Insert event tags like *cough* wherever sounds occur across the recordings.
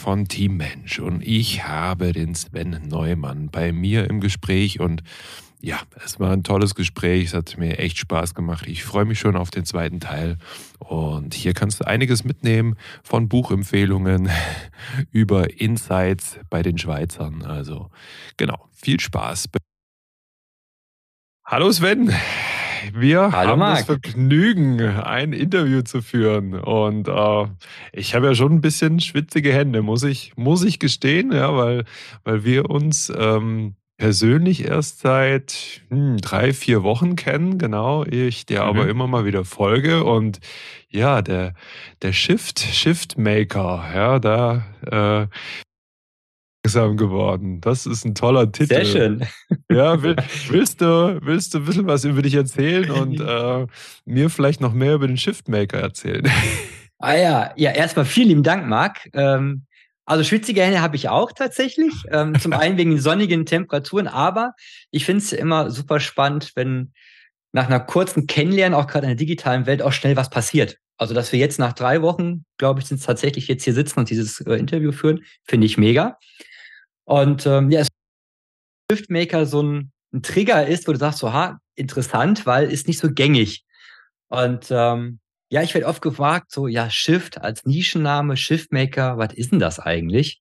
von Team Mensch und ich habe den Sven Neumann bei mir im Gespräch und ja, es war ein tolles Gespräch, es hat mir echt Spaß gemacht. Ich freue mich schon auf den zweiten Teil und hier kannst du einiges mitnehmen von Buchempfehlungen *laughs* über Insights bei den Schweizern. Also genau, viel Spaß. Hallo Sven. Wir Hallo haben Marc. das Vergnügen, ein Interview zu führen. Und äh, ich habe ja schon ein bisschen schwitzige Hände, muss ich, muss ich gestehen, ja, weil, weil wir uns ähm, persönlich erst seit hm, drei, vier Wochen kennen, genau. Ich dir mhm. aber immer mal wieder folge. Und ja, der, der Shift, Shift Maker, ja, da äh, langsam geworden. Das ist ein toller Titel. Sehr schön. Ja, will, willst, du, willst du ein bisschen was über dich erzählen und *laughs* äh, mir vielleicht noch mehr über den Shiftmaker erzählen? Ah ja, ja, erstmal vielen lieben Dank, Marc. Ähm, also schwitzige Hände habe ich auch tatsächlich. Ähm, zum einen wegen den sonnigen Temperaturen, aber ich finde es immer super spannend, wenn nach einer kurzen Kennenlernen, auch gerade in der digitalen Welt, auch schnell was passiert. Also, dass wir jetzt nach drei Wochen, glaube ich, sind es tatsächlich jetzt hier sitzen und dieses äh, Interview führen, finde ich mega. Und ähm, ja, Shiftmaker so ein, ein, Trigger ist, wo du sagst, so, ha, interessant, weil ist nicht so gängig. Und ähm, ja, ich werde oft gefragt, so, ja, Shift als Nischenname, Shiftmaker, was ist denn das eigentlich?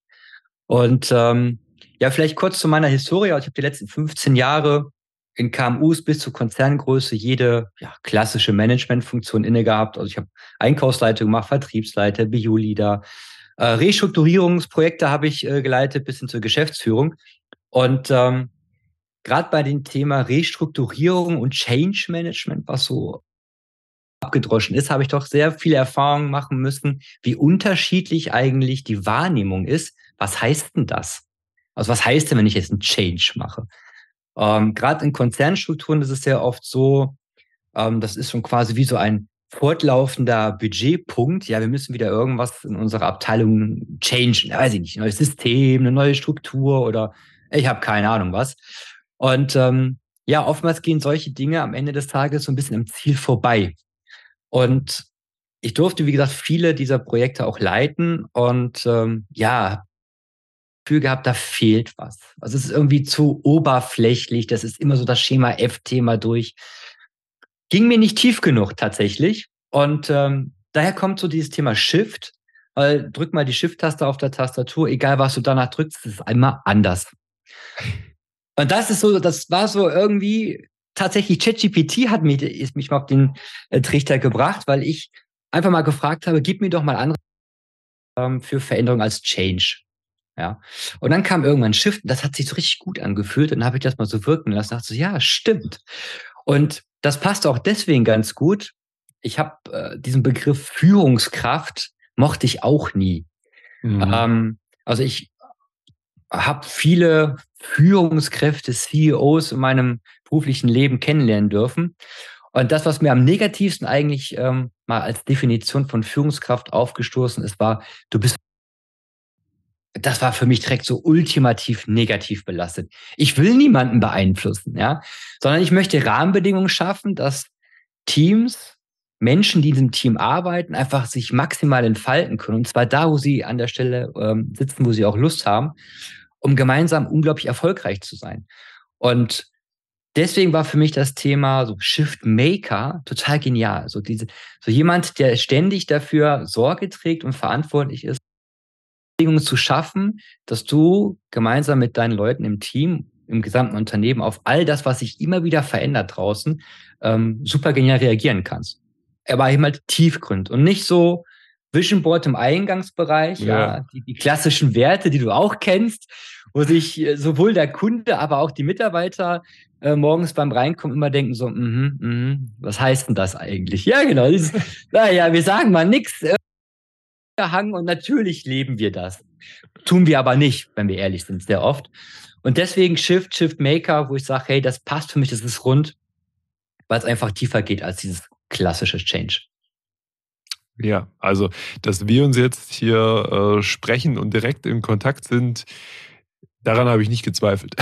Und ähm, ja, vielleicht kurz zu meiner Historie. Ich habe die letzten 15 Jahre in KMUs bis zur Konzerngröße jede ja, klassische Managementfunktion inne gehabt. Also ich habe Einkaufsleiter gemacht, Vertriebsleiter, Bio-Leader, äh, Restrukturierungsprojekte habe ich äh, geleitet bis hin zur Geschäftsführung. Und ähm, gerade bei dem Thema Restrukturierung und Change Management, was so abgedroschen ist, habe ich doch sehr viele Erfahrungen machen müssen, wie unterschiedlich eigentlich die Wahrnehmung ist. Was heißt denn das? Also was heißt denn, wenn ich jetzt einen Change mache? Ähm, Gerade in Konzernstrukturen ist es sehr oft so, ähm, das ist schon quasi wie so ein fortlaufender Budgetpunkt. Ja, wir müssen wieder irgendwas in unserer Abteilung changen. Weiß ich nicht, ein neues System, eine neue Struktur oder ich habe keine Ahnung was. Und ähm, ja, oftmals gehen solche Dinge am Ende des Tages so ein bisschen am Ziel vorbei. Und ich durfte, wie gesagt, viele dieser Projekte auch leiten und ähm, ja, Gefühl gehabt, da fehlt was. Also es ist irgendwie zu oberflächlich. Das ist immer so das Schema F-Thema durch. Ging mir nicht tief genug tatsächlich. Und ähm, daher kommt so dieses Thema Shift. Weil drück mal die Shift-Taste auf der Tastatur, egal was du danach drückst, ist es einmal anders. Und das ist so, das war so irgendwie tatsächlich ChatGPT hat mich, ist mich mal auf den äh, Trichter gebracht, weil ich einfach mal gefragt habe, gib mir doch mal andere ähm, für Veränderung als Change. Ja. Und dann kam irgendwann Shift, das hat sich so richtig gut angefühlt. Und dann habe ich das mal so wirken lassen. Dachte so, ja, stimmt. Und das passt auch deswegen ganz gut. Ich habe äh, diesen Begriff Führungskraft mochte ich auch nie. Mhm. Ähm, also ich habe viele Führungskräfte, CEOs in meinem beruflichen Leben kennenlernen dürfen. Und das, was mir am negativsten eigentlich ähm, mal als Definition von Führungskraft aufgestoßen ist, war, du bist das war für mich direkt so ultimativ negativ belastet. Ich will niemanden beeinflussen, ja, sondern ich möchte Rahmenbedingungen schaffen, dass Teams, Menschen, die in diesem Team arbeiten, einfach sich maximal entfalten können. Und zwar da, wo sie an der Stelle ähm, sitzen, wo sie auch Lust haben, um gemeinsam unglaublich erfolgreich zu sein. Und deswegen war für mich das Thema so Shift Maker total genial. So diese, so jemand, der ständig dafür Sorge trägt und verantwortlich ist, Bedingungen zu schaffen, dass du gemeinsam mit deinen Leuten im Team, im gesamten Unternehmen auf all das, was sich immer wieder verändert draußen, ähm, super genial reagieren kannst. Er war eben halt tiefgründ und nicht so Vision Board im Eingangsbereich, ja, ja die, die, klassischen Werte, die du auch kennst, wo sich äh, sowohl der Kunde, aber auch die Mitarbeiter äh, morgens beim Reinkommen immer denken so, mm -hmm, mm, was heißt denn das eigentlich? Ja, genau. *laughs* Naja, wir sagen mal nichts Hang und natürlich leben wir das. Tun wir aber nicht, wenn wir ehrlich sind, sehr oft. Und deswegen Shift, Shift Maker, wo ich sage, hey, das passt für mich, das ist rund, weil es einfach tiefer geht als dieses klassische Change. Ja, also, dass wir uns jetzt hier äh, sprechen und direkt in Kontakt sind, daran habe ich nicht gezweifelt.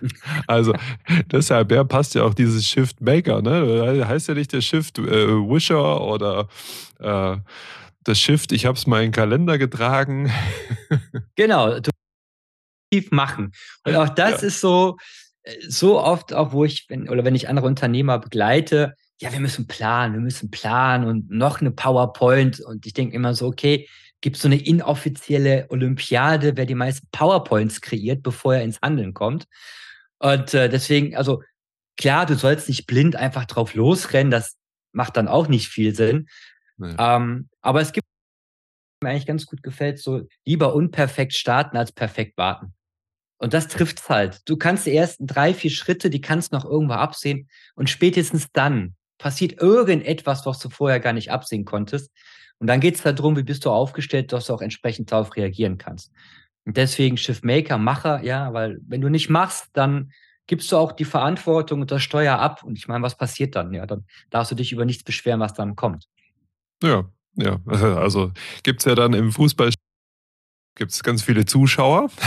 *laughs* also, *laughs* deshalb ja, passt ja auch dieses Shift Maker, ne? Heißt ja nicht der Shift äh, Wisher oder äh, das Shift, ich habe es mal in den Kalender getragen. *laughs* genau, *laughs* machen. Und auch das ja. ist so, äh, so oft auch, wo ich, wenn, oder wenn ich andere Unternehmer begleite, ja, wir müssen planen, wir müssen planen und noch eine PowerPoint. Und ich denke immer so, okay, gibt es so eine inoffizielle Olympiade, wer die meisten PowerPoints kreiert, bevor er ins Handeln kommt. Und äh, deswegen, also klar, du sollst nicht blind einfach drauf losrennen, das macht dann auch nicht viel Sinn. Nee. Ähm, aber es gibt mir eigentlich ganz gut gefällt, so lieber unperfekt starten als perfekt warten. Und das trifft's halt. Du kannst die ersten drei, vier Schritte, die kannst noch irgendwo absehen und spätestens dann passiert irgendetwas, was du vorher gar nicht absehen konntest. Und dann geht es darum, wie bist du aufgestellt, dass du auch entsprechend darauf reagieren kannst. Und deswegen Shiftmaker, Macher, ja, weil wenn du nicht machst, dann gibst du auch die Verantwortung und das Steuer ab. Und ich meine, was passiert dann? Ja, dann darfst du dich über nichts beschweren, was dann kommt. Ja, ja. *laughs* Also gibt es ja dann im Fußball gibt's ganz viele Zuschauer. *laughs*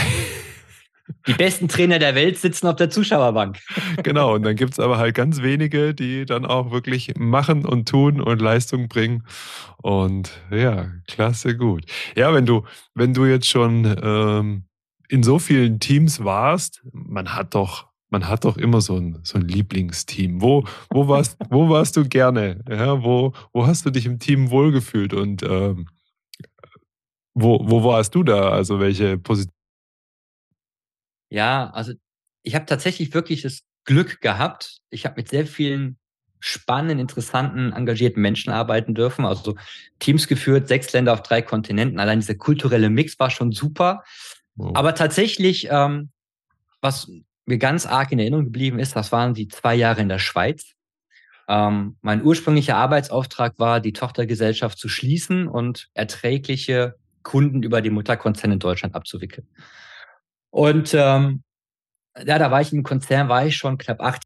Die besten Trainer der Welt sitzen auf der Zuschauerbank. *laughs* Genau, und dann gibt es aber halt ganz wenige, die dann auch wirklich machen und tun und Leistung bringen. Und ja, klasse gut. Ja, wenn du, wenn du jetzt schon ähm, in so vielen Teams warst, man hat doch, man hat doch immer so ein, so ein Lieblingsteam. Wo, wo, warst, wo warst du gerne? Ja, wo, wo hast du dich im Team wohlgefühlt? Und ähm, wo, wo warst du da? Also welche Position? Ja, also ich habe tatsächlich wirklich das Glück gehabt. Ich habe mit sehr vielen spannenden, interessanten, engagierten Menschen arbeiten dürfen. Also Teams geführt, sechs Länder auf drei Kontinenten. Allein dieser kulturelle Mix war schon super. Wow. Aber tatsächlich, ähm, was mir ganz arg in Erinnerung geblieben ist, das waren die zwei Jahre in der Schweiz. Ähm, mein ursprünglicher Arbeitsauftrag war, die Tochtergesellschaft zu schließen und erträgliche Kunden über die Mutterkonzern in Deutschland abzuwickeln. Und ähm, ja, da war ich im Konzern, war ich schon knapp acht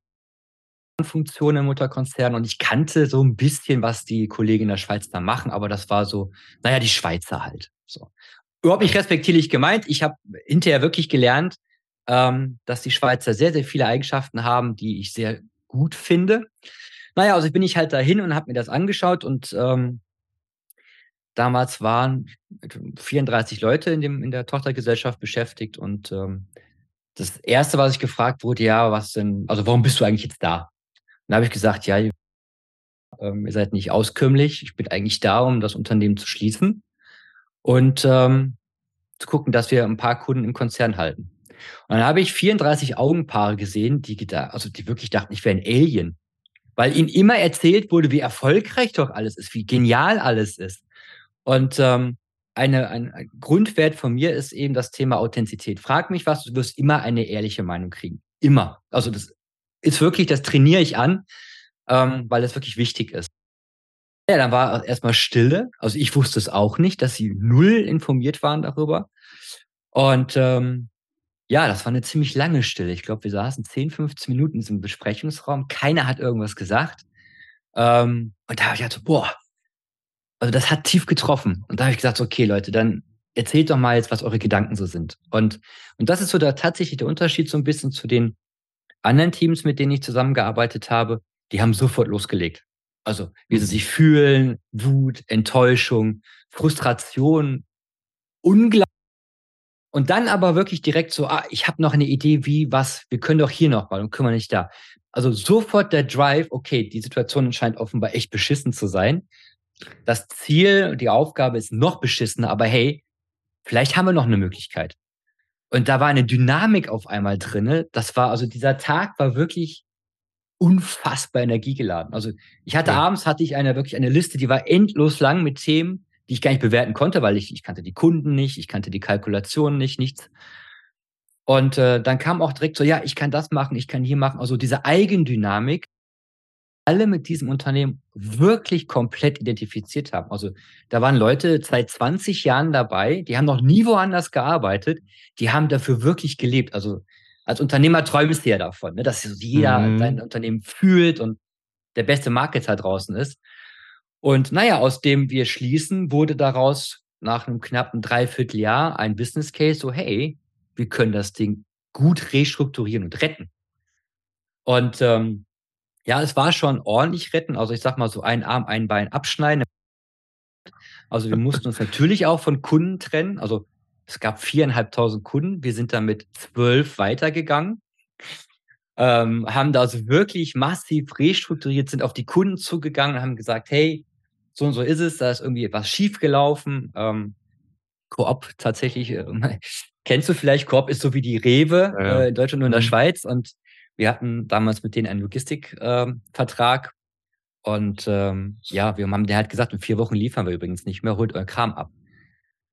Funktionen im Mutterkonzern und ich kannte so ein bisschen, was die Kollegen in der Schweiz da machen, aber das war so, naja, die Schweizer halt. So. Überhaupt nicht respektierlich gemeint. Ich habe hinterher wirklich gelernt, ähm, dass die Schweizer sehr, sehr viele Eigenschaften haben, die ich sehr gut finde. Naja, also bin ich halt dahin und habe mir das angeschaut und ähm, Damals waren 34 Leute in, dem, in der Tochtergesellschaft beschäftigt und ähm, das erste, was ich gefragt wurde, ja, was denn, also warum bist du eigentlich jetzt da? Und da habe ich gesagt, ja, ähm, ihr seid nicht auskömmlich, ich bin eigentlich da, um das Unternehmen zu schließen und ähm, zu gucken, dass wir ein paar Kunden im Konzern halten. Und dann habe ich 34 Augenpaare gesehen, die, da, also die wirklich dachten, ich wäre ein Alien. Weil ihnen immer erzählt wurde, wie erfolgreich doch alles ist, wie genial alles ist. Und ähm, eine, ein, Grundwert von mir ist eben das Thema Authentizität. Frag mich was, du wirst immer eine ehrliche Meinung kriegen. Immer. Also das ist wirklich, das trainiere ich an, ähm, weil das wirklich wichtig ist. Ja, dann war erstmal Stille. Also ich wusste es auch nicht, dass sie null informiert waren darüber. Und ähm, ja, das war eine ziemlich lange Stille. Ich glaube, wir saßen 10, 15 Minuten in diesem Besprechungsraum. Keiner hat irgendwas gesagt. Ähm, und da habe ich gedacht, boah, also das hat tief getroffen. Und da habe ich gesagt, okay, Leute, dann erzählt doch mal jetzt, was eure Gedanken so sind. Und, und das ist so da tatsächlich der Unterschied so ein bisschen zu den anderen Teams, mit denen ich zusammengearbeitet habe. Die haben sofort losgelegt. Also, wie sie mhm. sich fühlen, Wut, Enttäuschung, Frustration, unglaublich. Und dann aber wirklich direkt so, ah, ich habe noch eine Idee, wie, was, wir können doch hier noch mal und können wir nicht da. Also sofort der Drive, okay, die Situation scheint offenbar echt beschissen zu sein das Ziel, die Aufgabe ist noch beschissener, aber hey, vielleicht haben wir noch eine Möglichkeit. Und da war eine Dynamik auf einmal drinne. Das war, also dieser Tag war wirklich unfassbar energiegeladen. Also ich hatte ja. abends hatte ich eine wirklich eine Liste, die war endlos lang mit Themen, die ich gar nicht bewerten konnte, weil ich, ich kannte die Kunden nicht, ich kannte die Kalkulationen nicht, nichts. Und äh, dann kam auch direkt so, ja, ich kann das machen, ich kann hier machen. Also diese Eigendynamik, alle mit diesem Unternehmen wirklich komplett identifiziert haben. Also da waren Leute seit 20 Jahren dabei, die haben noch nie woanders gearbeitet, die haben dafür wirklich gelebt. Also als Unternehmer träumst du ja davon, ne, dass jeder mhm. dein Unternehmen fühlt und der beste Marketer draußen ist. Und naja, aus dem wir schließen, wurde daraus nach einem knappen Dreivierteljahr ein Business Case, so hey, wir können das Ding gut restrukturieren und retten. Und ähm, ja, es war schon ordentlich retten. Also ich sag mal so ein Arm, ein Bein abschneiden. Also wir mussten uns natürlich auch von Kunden trennen. Also es gab viereinhalbtausend Kunden. Wir sind damit zwölf weitergegangen. Ähm, haben da also wirklich massiv restrukturiert, sind auf die Kunden zugegangen, haben gesagt, hey, so und so ist es, da ist irgendwie etwas schiefgelaufen. Ähm, Coop tatsächlich, äh, *laughs* kennst du vielleicht, Coop ist so wie die Rewe ja. äh, in Deutschland und in der mhm. Schweiz und wir hatten damals mit denen einen Logistikvertrag äh, und ähm, ja, wir haben denen halt gesagt, in vier Wochen liefern wir übrigens nicht mehr, holt euer Kram ab.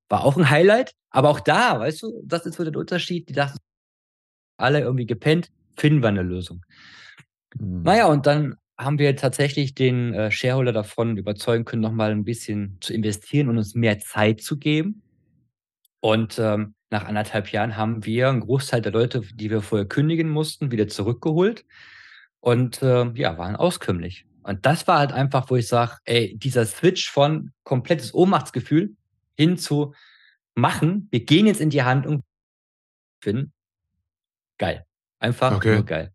War auch ein Highlight, aber auch da, weißt du, das ist so der Unterschied. Die dachten, alle irgendwie gepennt, finden wir eine Lösung. Mhm. Naja, und dann haben wir tatsächlich den äh, Shareholder davon überzeugen können, nochmal ein bisschen zu investieren und uns mehr Zeit zu geben. Und ähm, nach anderthalb Jahren haben wir einen Großteil der Leute, die wir vorher kündigen mussten, wieder zurückgeholt und äh, ja, waren auskömmlich. Und das war halt einfach, wo ich sage, ey, dieser Switch von komplettes Ohnmachtsgefühl hin zu machen, wir gehen jetzt in die Handlung, finden, geil. Einfach okay. nur geil.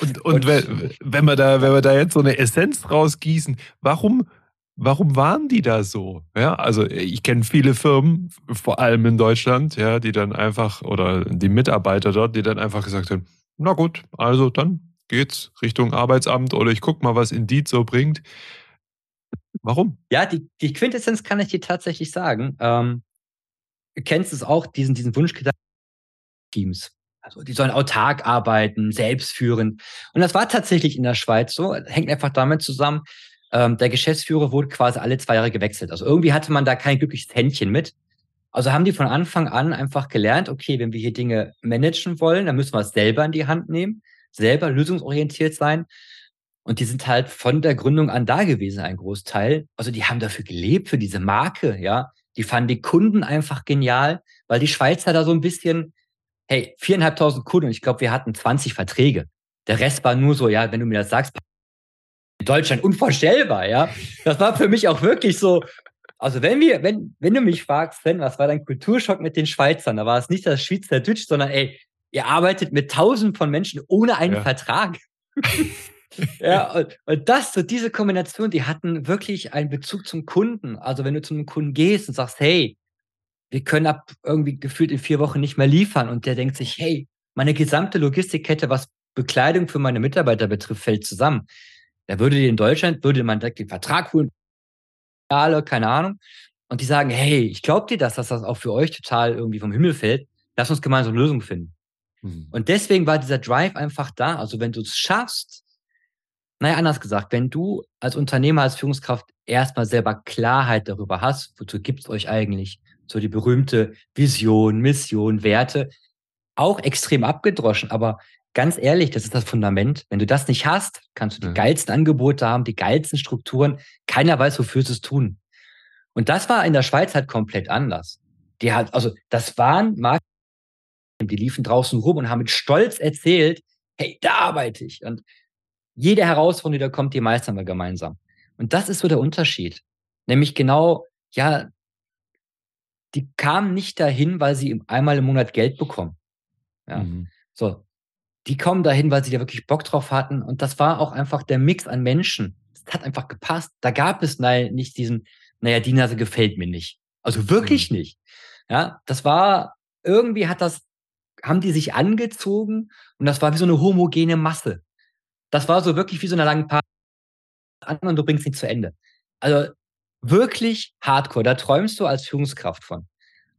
Und, und, und wenn, wenn, wir da, wenn wir da jetzt so eine Essenz rausgießen, warum, warum waren die da so? Ja, also ich kenne viele Firmen, vor allem in Deutschland, ja, die dann einfach, oder die Mitarbeiter dort, die dann einfach gesagt haben, na gut, also dann geht's Richtung Arbeitsamt oder ich guck mal, was Indeed so bringt. Warum? Ja, die, die Quintessenz kann ich dir tatsächlich sagen. Ähm, du kennst es auch, diesen, diesen Wunschgedanken Teams. Also die sollen autark arbeiten, selbstführend. Und das war tatsächlich in der Schweiz so. Hängt einfach damit zusammen, ähm, der Geschäftsführer wurde quasi alle zwei Jahre gewechselt. Also irgendwie hatte man da kein glückliches Händchen mit. Also haben die von Anfang an einfach gelernt, okay, wenn wir hier Dinge managen wollen, dann müssen wir es selber in die Hand nehmen, selber lösungsorientiert sein. Und die sind halt von der Gründung an da gewesen, ein Großteil. Also die haben dafür gelebt, für diese Marke, ja. Die fanden die Kunden einfach genial, weil die Schweizer da so ein bisschen, hey, viereinhalbtausend Kunden und ich glaube, wir hatten 20 Verträge. Der Rest war nur so, ja, wenn du mir das sagst, in Deutschland unvorstellbar, ja. Das war für mich auch wirklich so. Also wenn wir, wenn, wenn du mich fragst, Sven, was war dein Kulturschock mit den Schweizern? Da war es nicht das Schweizerdeutsch, sondern ey, ihr arbeitet mit tausenden von Menschen ohne einen ja. Vertrag. *laughs* ja, und, und das, so diese Kombination, die hatten wirklich einen Bezug zum Kunden. Also wenn du zu einem Kunden gehst und sagst, hey, wir können ab irgendwie gefühlt in vier Wochen nicht mehr liefern und der denkt sich, hey, meine gesamte Logistikkette, was Bekleidung für meine Mitarbeiter betrifft, fällt zusammen. Da würde die in Deutschland, würde man direkt den Vertrag holen, keine Ahnung. Und die sagen, hey, ich glaube dir das, dass das auch für euch total irgendwie vom Himmel fällt. Lass uns gemeinsam eine Lösung finden. Mhm. Und deswegen war dieser Drive einfach da. Also wenn du es schaffst, naja, anders gesagt, wenn du als Unternehmer, als Führungskraft erstmal selber Klarheit darüber hast, wozu gibt es euch eigentlich so die berühmte Vision, Mission, Werte, auch extrem abgedroschen, aber ganz ehrlich, das ist das Fundament. Wenn du das nicht hast, kannst du die ja. geilsten Angebote haben, die geilsten Strukturen. Keiner weiß, wofür sie es tun. Und das war in der Schweiz halt komplett anders. Die hat, also, das waren Marken, die liefen draußen rum und haben mit Stolz erzählt, hey, da arbeite ich. Und jede Herausforderung, die da kommt, die meistern wir gemeinsam. Und das ist so der Unterschied. Nämlich genau, ja, die kamen nicht dahin, weil sie einmal im Monat Geld bekommen. Ja. Mhm. So, die kommen dahin, weil sie da wirklich Bock drauf hatten. Und das war auch einfach der Mix an Menschen. Es hat einfach gepasst. Da gab es nein, nicht diesen, naja, die Nase gefällt mir nicht. Also wirklich mhm. nicht. Ja, das war, irgendwie hat das, haben die sich angezogen und das war wie so eine homogene Masse. Das war so wirklich wie so eine lange Party an und du bringst ihn zu Ende. Also wirklich hardcore. Da träumst du als Führungskraft von.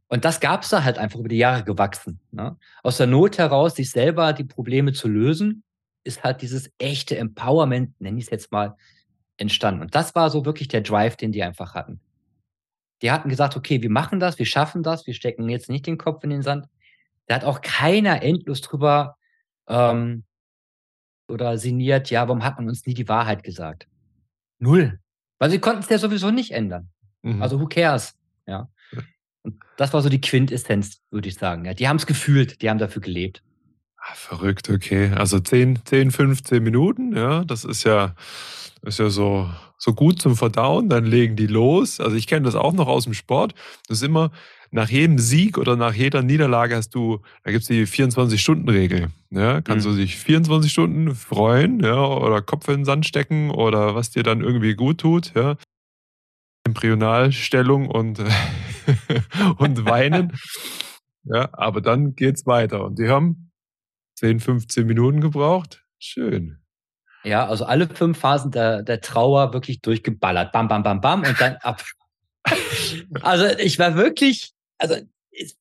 Und das gab es da halt einfach über die Jahre gewachsen. Ne? Aus der Not heraus, sich selber die Probleme zu lösen, ist halt dieses echte Empowerment, nenne ich es jetzt mal, entstanden. Und das war so wirklich der Drive, den die einfach hatten. Die hatten gesagt, okay, wir machen das, wir schaffen das, wir stecken jetzt nicht den Kopf in den Sand. Da hat auch keiner endlos drüber ähm, oder sinniert, ja, warum hat man uns nie die Wahrheit gesagt? Null. Weil sie konnten es ja sowieso nicht ändern. Mhm. Also who cares? Ja. Und das war so die Quintessenz, würde ich sagen. Ja, die haben es gefühlt, die haben dafür gelebt. Ah, verrückt, okay. Also 10, 10, 15 Minuten, ja, das ist ja, ist ja so, so gut zum Verdauen, dann legen die los. Also ich kenne das auch noch aus dem Sport. Das ist immer, nach jedem Sieg oder nach jeder Niederlage hast du, da gibt es die 24-Stunden-Regel. Ja, kannst mhm. du dich 24 Stunden freuen, ja, oder Kopf in den Sand stecken oder was dir dann irgendwie gut tut, ja. Embryonalstellung und, *laughs* und weinen. *laughs* ja, aber dann geht's weiter. Und die haben 10, 15 Minuten gebraucht. Schön. Ja, also alle fünf Phasen der, der Trauer wirklich durchgeballert. Bam, bam, bam, bam und dann ab. *laughs* also ich war wirklich also es,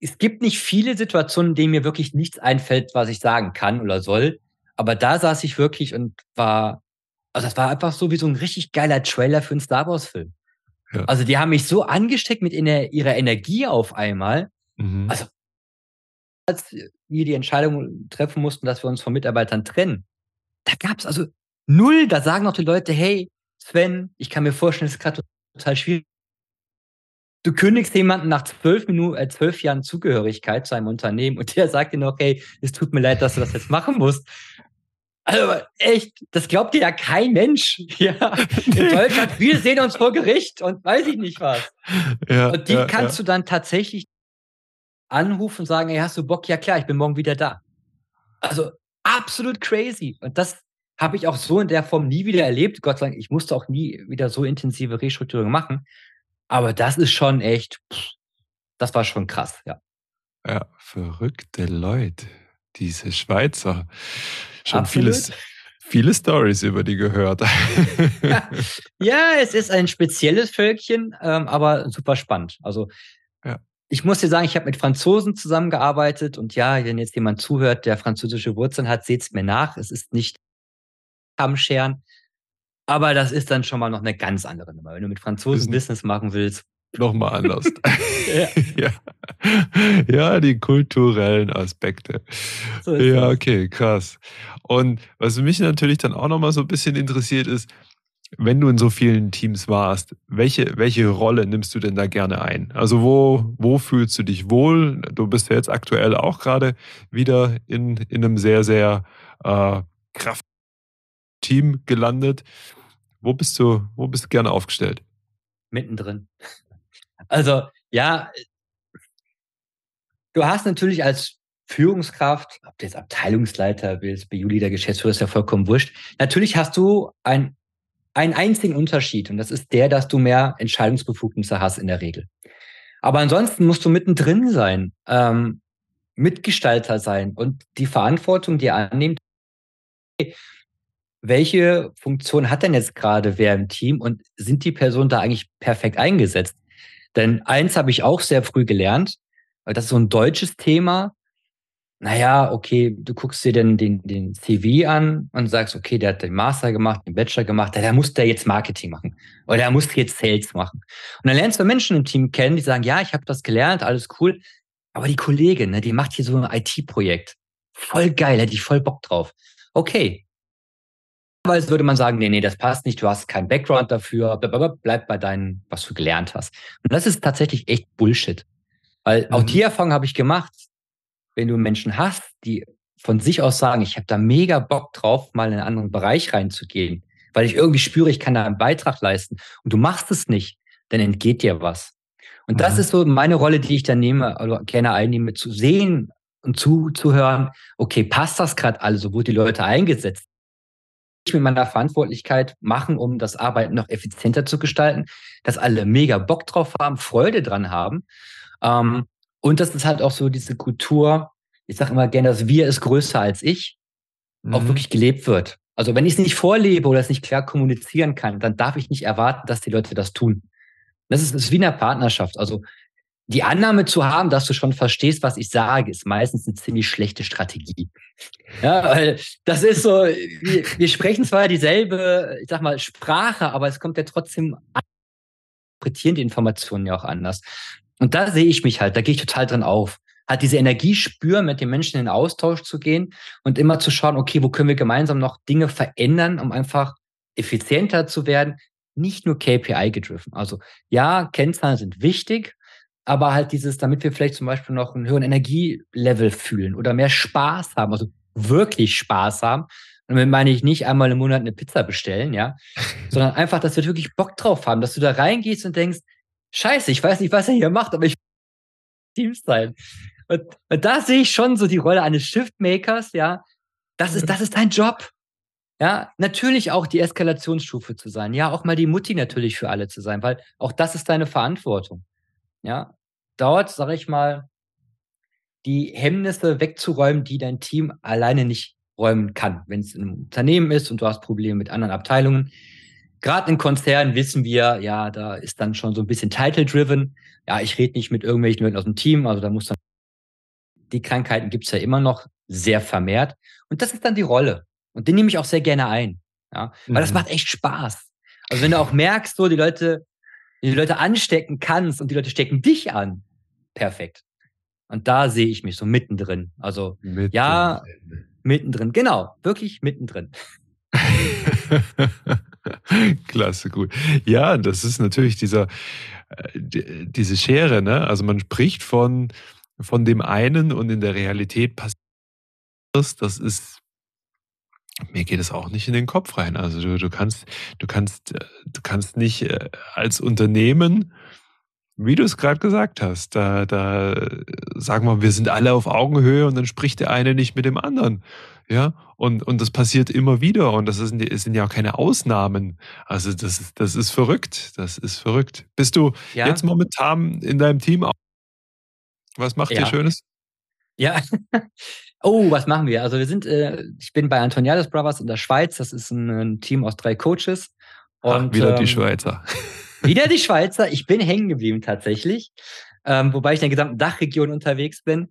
es gibt nicht viele Situationen, in denen mir wirklich nichts einfällt, was ich sagen kann oder soll. Aber da saß ich wirklich und war, also das war einfach so wie so ein richtig geiler Trailer für einen Star Wars-Film. Ja. Also die haben mich so angesteckt mit der, ihrer Energie auf einmal. Mhm. Also als wir die Entscheidung treffen mussten, dass wir uns von Mitarbeitern trennen, da gab es also null, da sagen auch die Leute, hey, Sven, ich kann mir vorstellen, es ist gerade total schwierig du kündigst jemanden nach zwölf Minuten, äh, zwölf Jahren Zugehörigkeit zu einem Unternehmen und der sagt dir noch, hey, es tut mir leid, dass du das jetzt machen musst. Also echt, das glaubt dir ja kein Mensch. *laughs* Ja, in Deutschland, wir sehen uns vor Gericht und weiß ich nicht was. Ja, und die ja, kannst ja. du dann tatsächlich anrufen und sagen, hey, hast du Bock? Ja klar, ich bin morgen wieder da. Also absolut crazy. Und das habe ich auch so in der Form nie wieder erlebt. Gott sei Dank, ich musste auch nie wieder so intensive Restrukturierung machen. Aber das ist schon echt, das war schon krass, ja. Ja, verrückte Leute, diese Schweizer. Schon vieles, viele Stories über die gehört. *laughs* ja, es ist ein spezielles Völkchen, ähm, aber super spannend. Also ja. ich muss dir sagen, ich habe mit Franzosen zusammengearbeitet und ja, wenn jetzt jemand zuhört, der französische Wurzeln hat, seht es mir nach. Es ist nicht am Scheren. Aber das ist dann schon mal noch eine ganz andere Nummer. Wenn du mit Franzosen Business machen willst. Nochmal anders. *laughs* ja. *laughs* ja. ja. die kulturellen Aspekte. So ja, okay, krass. Und was mich natürlich dann auch nochmal so ein bisschen interessiert ist, wenn du in so vielen Teams warst, welche, welche Rolle nimmst du denn da gerne ein? Also wo, wo fühlst du dich wohl? Du bist ja jetzt aktuell auch gerade wieder in, in einem sehr, sehr äh, kraft Team gelandet. Wo bist du, wo bist du gerne aufgestellt? Mittendrin. Also, ja, du hast natürlich als Führungskraft, ob du jetzt Abteilungsleiter willst, bei Juli der Geschäftsführer ist ja vollkommen wurscht. Natürlich hast du ein, einen einzigen Unterschied und das ist der, dass du mehr Entscheidungsbefugnisse hast in der Regel. Aber ansonsten musst du mittendrin sein, ähm, Mitgestalter sein und die Verantwortung dir annehmen welche Funktion hat denn jetzt gerade wer im Team und sind die Personen da eigentlich perfekt eingesetzt? Denn eins habe ich auch sehr früh gelernt, weil das ist so ein deutsches Thema. Naja, okay, du guckst dir den, den, den CV an und sagst, okay, der hat den Master gemacht, den Bachelor gemacht, der muss der jetzt Marketing machen oder der muss jetzt Sales machen. Und dann lernst du Menschen im Team kennen, die sagen, ja, ich habe das gelernt, alles cool, aber die Kollegin, ne, die macht hier so ein IT-Projekt. Voll geil, hätte ich voll Bock drauf. Okay, Normalerweise würde man sagen, nee, nee, das passt nicht, du hast keinen Background dafür, bleib bei deinem, was du gelernt hast. Und das ist tatsächlich echt Bullshit. Weil mhm. auch die Erfahrung habe ich gemacht, wenn du Menschen hast, die von sich aus sagen, ich habe da mega Bock drauf, mal in einen anderen Bereich reinzugehen, weil ich irgendwie spüre, ich kann da einen Beitrag leisten und du machst es nicht, dann entgeht dir was. Und mhm. das ist so meine Rolle, die ich dann nehme oder gerne einnehme, zu sehen und zuzuhören, okay, passt das gerade alles, wo wurden die Leute eingesetzt? Mit meiner Verantwortlichkeit machen, um das Arbeiten noch effizienter zu gestalten, dass alle mega Bock drauf haben, Freude dran haben. Ähm, und das ist halt auch so diese Kultur, ich sage immer gerne, dass wir ist größer als ich, mhm. auch wirklich gelebt wird. Also wenn ich es nicht vorlebe oder es nicht klar kommunizieren kann, dann darf ich nicht erwarten, dass die Leute das tun. Das ist, das ist wie in einer Partnerschaft. Also die Annahme zu haben, dass du schon verstehst, was ich sage, ist meistens eine ziemlich schlechte Strategie. Ja, weil das ist so, wir, wir sprechen zwar dieselbe, ich sag mal, Sprache, aber es kommt ja trotzdem, interpretieren die Informationen ja auch anders. Und da sehe ich mich halt, da gehe ich total drin auf. Hat diese Energie spüren, mit den Menschen in Austausch zu gehen und immer zu schauen, okay, wo können wir gemeinsam noch Dinge verändern, um einfach effizienter zu werden, nicht nur KPI gedriven. Also ja, Kennzahlen sind wichtig, aber halt dieses, damit wir vielleicht zum Beispiel noch einen höheren Energielevel fühlen oder mehr Spaß haben, also wirklich Spaß haben. Und damit meine ich nicht einmal im Monat eine Pizza bestellen, ja, *laughs* sondern einfach, dass wir wirklich Bock drauf haben, dass du da reingehst und denkst, scheiße, ich weiß nicht, was er hier macht, aber ich *laughs* Teams sein. Und, und da sehe ich schon so die Rolle eines Shiftmakers, ja. Das ist, das ist dein Job. Ja, natürlich auch die Eskalationsstufe zu sein. Ja, auch mal die Mutti natürlich für alle zu sein, weil auch das ist deine Verantwortung. Ja, dort, sage ich mal, die Hemmnisse wegzuräumen, die dein Team alleine nicht räumen kann. Wenn es ein Unternehmen ist und du hast Probleme mit anderen Abteilungen. Gerade in Konzernen wissen wir, ja, da ist dann schon so ein bisschen title-driven. Ja, ich rede nicht mit irgendwelchen Leuten aus dem Team, also da muss dann die Krankheiten gibt's ja immer noch sehr vermehrt. Und das ist dann die Rolle. Und den nehme ich auch sehr gerne ein. Ja, weil mhm. das macht echt Spaß. Also wenn du auch merkst, so die Leute, die Leute anstecken kannst und die Leute stecken dich an, perfekt. Und da sehe ich mich so mittendrin. Also mittendrin. ja, mittendrin. Genau, wirklich mittendrin. *laughs* Klasse, gut. Ja, das ist natürlich dieser, äh, diese Schere, ne? Also man spricht von, von dem einen und in der Realität passiert das. Das ist mir geht es auch nicht in den Kopf rein. Also du, du kannst, du kannst, äh, du kannst nicht äh, als Unternehmen, wie du es gerade gesagt hast, da, da sagen wir, wir sind alle auf Augenhöhe und dann spricht der eine nicht mit dem anderen. Ja, und, und das passiert immer wieder und das sind, das sind ja auch keine Ausnahmen. Also das, das ist verrückt. Das ist verrückt. Bist du ja. jetzt momentan in deinem Team? Was macht ja. ihr Schönes? Ja, *laughs* Oh, was machen wir? Also wir sind, äh, ich bin bei Antoniades Brothers in der Schweiz. Das ist ein, ein Team aus drei Coaches. Und, Ach, wieder ähm, die Schweizer. Wieder die *laughs* *laughs* Schweizer. Ich bin hängen geblieben tatsächlich, ähm, wobei ich in der gesamten Dachregion unterwegs bin.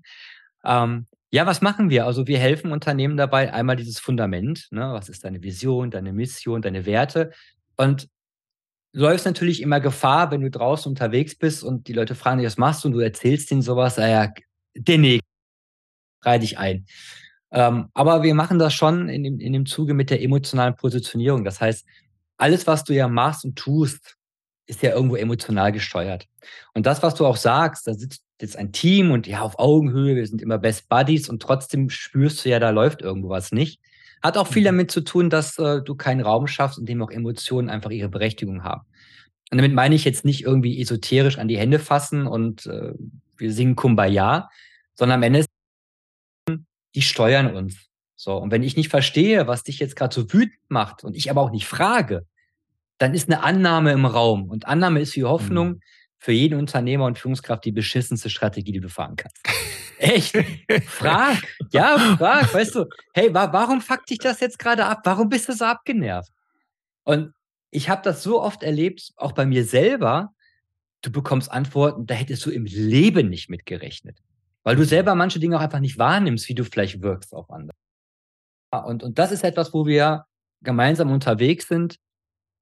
Ähm, ja, was machen wir? Also wir helfen Unternehmen dabei, einmal dieses Fundament, ne? was ist deine Vision, deine Mission, deine Werte. Und du läufst natürlich immer Gefahr, wenn du draußen unterwegs bist und die Leute fragen dich, was machst du und du erzählst ihnen sowas, naja, ah den reihe dich ein. Ähm, aber wir machen das schon in dem, in dem Zuge mit der emotionalen Positionierung. Das heißt, alles, was du ja machst und tust, ist ja irgendwo emotional gesteuert. Und das, was du auch sagst, da sitzt jetzt ein Team und ja, auf Augenhöhe, wir sind immer Best Buddies und trotzdem spürst du ja, da läuft irgendwo was nicht. Hat auch viel mhm. damit zu tun, dass äh, du keinen Raum schaffst, in dem auch Emotionen einfach ihre Berechtigung haben. Und damit meine ich jetzt nicht irgendwie esoterisch an die Hände fassen und äh, wir singen Kumbaya, sondern am Ende ist die steuern uns. So, und wenn ich nicht verstehe, was dich jetzt gerade so wütend macht und ich aber auch nicht frage, dann ist eine Annahme im Raum. Und Annahme ist wie Hoffnung mhm. für jeden Unternehmer und Führungskraft die beschissenste Strategie, die du fahren kannst. Echt? frag. *laughs* Ja, frag. Weißt du, hey, wa warum fuckt dich das jetzt gerade ab? Warum bist du so abgenervt? Und ich habe das so oft erlebt, auch bei mir selber. Du bekommst Antworten, da hättest du im Leben nicht mit gerechnet. Weil du selber manche Dinge auch einfach nicht wahrnimmst, wie du vielleicht wirkst auf andere. Und, und das ist etwas, wo wir gemeinsam unterwegs sind,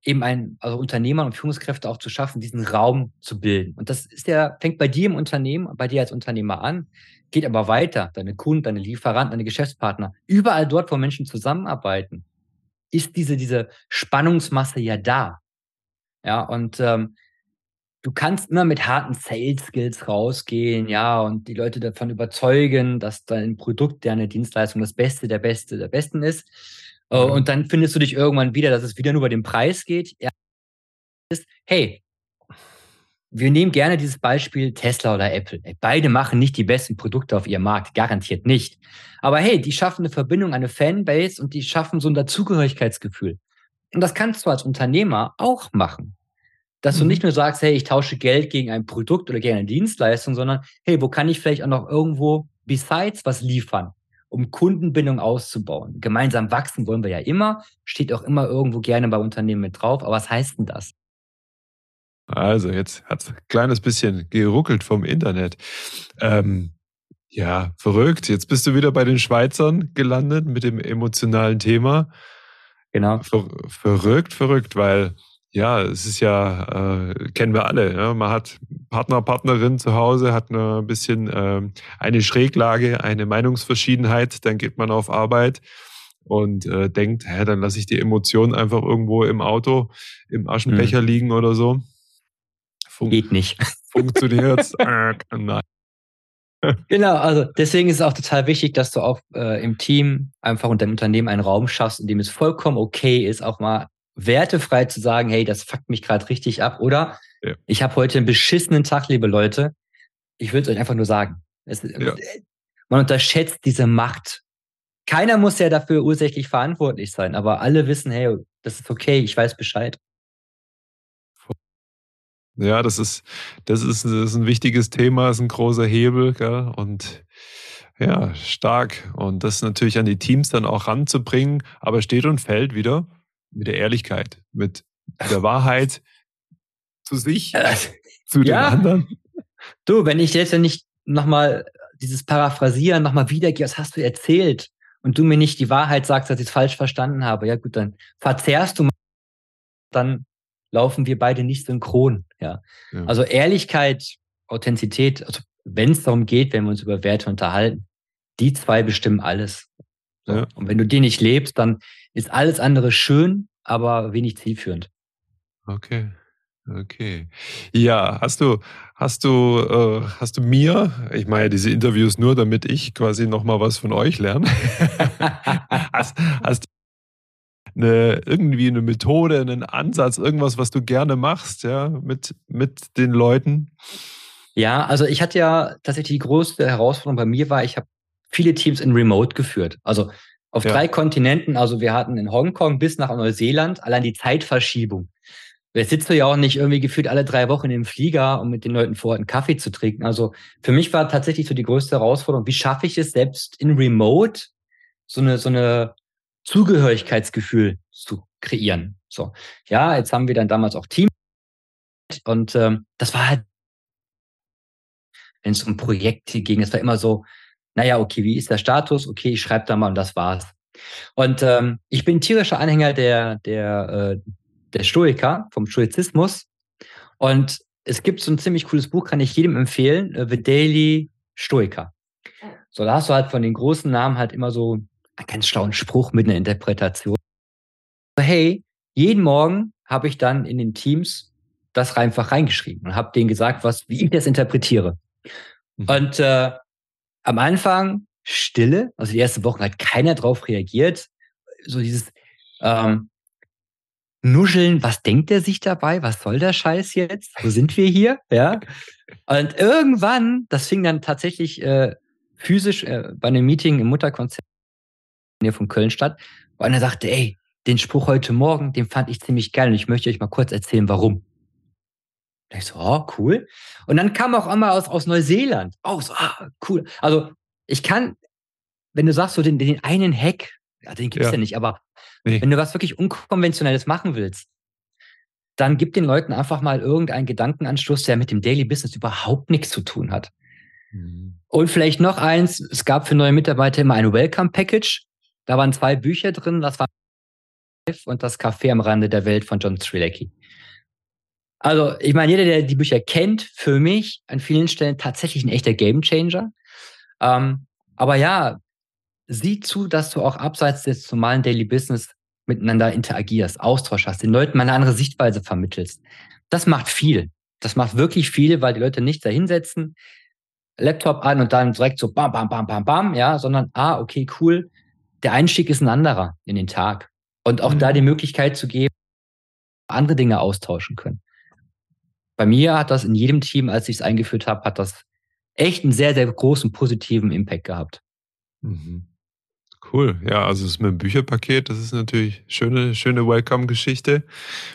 eben ein, also Unternehmer und Führungskräfte auch zu schaffen, diesen Raum zu bilden. Und das ist ja, fängt bei dir im Unternehmen, bei dir als Unternehmer an, geht aber weiter. Deine Kunden, deine Lieferanten, deine Geschäftspartner, überall dort, wo Menschen zusammenarbeiten, ist diese, diese Spannungsmasse ja da. Ja, und ähm, du kannst immer mit harten Sales Skills rausgehen, ja, und die Leute davon überzeugen, dass dein Produkt, deine Dienstleistung das Beste, der Beste, der Besten ist. Äh, mhm. Und dann findest du dich irgendwann wieder, dass es wieder nur über den Preis geht. Ja, ist, hey, wir nehmen gerne dieses Beispiel Tesla oder Apple. Beide machen nicht die besten Produkte auf ihrem Markt, garantiert nicht. Aber hey, die schaffen eine Verbindung, eine Fanbase und die schaffen so ein Dazugehörigkeitsgefühl. Und das kannst du als Unternehmer auch machen. Dass du nicht mhm. nur sagst, hey, ich tausche Geld gegen ein Produkt oder gegen eine Dienstleistung, sondern hey, wo kann ich vielleicht auch noch irgendwo besides was liefern, um Kundenbindung auszubauen? Gemeinsam wachsen wollen wir ja immer, steht auch immer irgendwo gerne bei Unternehmen mit drauf. Aber was heißt denn das? Also, jetzt hat es ein kleines bisschen geruckelt vom Internet. Ähm, ja, verrückt. Jetzt bist du wieder bei den Schweizern gelandet mit dem emotionalen Thema. Genau. Ver verrückt, verrückt, weil ja, es ist ja, äh, kennen wir alle. Ja? Man hat Partner, Partnerin zu Hause, hat ein bisschen äh, eine Schräglage, eine Meinungsverschiedenheit, dann geht man auf Arbeit und äh, denkt, hä, dann lasse ich die Emotionen einfach irgendwo im Auto, im Aschenbecher mhm. liegen oder so. Geht nicht. *laughs* Funktioniert äh, Nein. Genau, also deswegen ist es auch total wichtig, dass du auch äh, im Team einfach und deinem Unternehmen einen Raum schaffst, in dem es vollkommen okay ist, auch mal wertefrei zu sagen, hey, das fuckt mich gerade richtig ab oder ja. ich habe heute einen beschissenen Tag, liebe Leute. Ich würde es euch einfach nur sagen. Es, ja. Man unterschätzt diese Macht. Keiner muss ja dafür ursächlich verantwortlich sein, aber alle wissen, hey, das ist okay, ich weiß Bescheid. Ja, das ist, das ist, das ist ein wichtiges Thema, ist ein großer Hebel, gell? Und ja, stark. Und das natürlich an die Teams dann auch ranzubringen, aber steht und fällt wieder mit der Ehrlichkeit, mit der Wahrheit *laughs* zu sich, zu ja. den anderen. Du, wenn ich jetzt ja nicht nochmal dieses Paraphrasieren nochmal wiedergehe, was hast du erzählt? Und du mir nicht die Wahrheit sagst, dass ich es falsch verstanden habe. Ja gut, dann verzerrst du, dann laufen wir beide nicht synchron. Ja. ja. Also Ehrlichkeit, Authentizität, also wenn es darum geht, wenn wir uns über Werte unterhalten, die zwei bestimmen alles. So. Ja. Und wenn du die nicht lebst, dann ist alles andere schön, aber wenig zielführend. Okay. Okay. Ja, hast du, hast du, äh, hast du mir, ich meine diese Interviews nur, damit ich quasi nochmal was von euch lerne. *laughs* hast, hast eine, irgendwie eine Methode, einen Ansatz, irgendwas, was du gerne machst, ja, mit, mit den Leuten? Ja, also ich hatte ja tatsächlich die größte Herausforderung bei mir war, ich habe viele Teams in Remote geführt. Also auf ja. drei Kontinenten, also wir hatten in Hongkong bis nach Neuseeland, allein die Zeitverschiebung. Jetzt sitzt du ja auch nicht irgendwie gefühlt alle drei Wochen im Flieger, um mit den Leuten vor Ort einen Kaffee zu trinken. Also für mich war tatsächlich so die größte Herausforderung, wie schaffe ich es selbst in Remote so eine, so eine Zugehörigkeitsgefühl zu kreieren. So, ja, jetzt haben wir dann damals auch Team und ähm, das war halt, wenn es um Projekte ging, es war immer so, naja, okay, wie ist der Status? Okay, ich schreibe da mal und das war's. Und ähm, ich bin tierischer Anhänger der, der, äh, der Stoiker, vom Stoizismus. Und es gibt so ein ziemlich cooles Buch, kann ich jedem empfehlen, äh, The Daily Stoiker. So, da hast du halt von den großen Namen halt immer so einen ganz schlauen Spruch mit einer Interpretation. Hey, jeden Morgen habe ich dann in den Teams das einfach reingeschrieben und habe denen gesagt, was, wie ich das interpretiere. Mhm. Und äh, am Anfang Stille, also die ersten Wochen hat keiner drauf reagiert. So dieses ähm, Nuscheln, was denkt er sich dabei? Was soll der Scheiß jetzt? Wo sind wir hier? Ja. Und irgendwann, das fing dann tatsächlich äh, physisch äh, bei einem Meeting im Mutterkonzert von Köln statt, wo einer sagte, ey, den Spruch heute Morgen, den fand ich ziemlich geil und ich möchte euch mal kurz erzählen, warum. Da ich so, oh, cool. Und dann kam auch einmal aus, aus Neuseeland. Oh, so, ah, cool. Also ich kann, wenn du sagst, so den, den einen Hack, ja, den gibt's ja, ja nicht, aber nee. wenn du was wirklich Unkonventionelles machen willst, dann gib den Leuten einfach mal irgendeinen Gedankenanstoß, der mit dem Daily Business überhaupt nichts zu tun hat. Mhm. Und vielleicht noch eins, es gab für neue Mitarbeiter immer ein Welcome Package. Da waren zwei Bücher drin, das war und das Café am Rande der Welt von John Strilecki. Also, ich meine, jeder, der die Bücher kennt, für mich an vielen Stellen tatsächlich ein echter Gamechanger. Ähm, aber ja, sieh zu, dass du auch abseits des normalen Daily Business miteinander interagierst, Austausch hast, den Leuten mal eine andere Sichtweise vermittelst. Das macht viel. Das macht wirklich viel, weil die Leute nicht da hinsetzen, Laptop an und dann direkt so bam, bam, bam, bam, bam, ja, sondern, ah, okay, cool. Der Einstieg ist ein anderer in den Tag. Und auch mhm. da die Möglichkeit zu geben, andere Dinge austauschen können. Bei mir hat das in jedem Team, als ich es eingeführt habe, hat das echt einen sehr, sehr großen positiven Impact gehabt. Mhm. Cool. Ja, also das mit dem Bücherpaket, das ist natürlich schöne, schöne Welcome-Geschichte.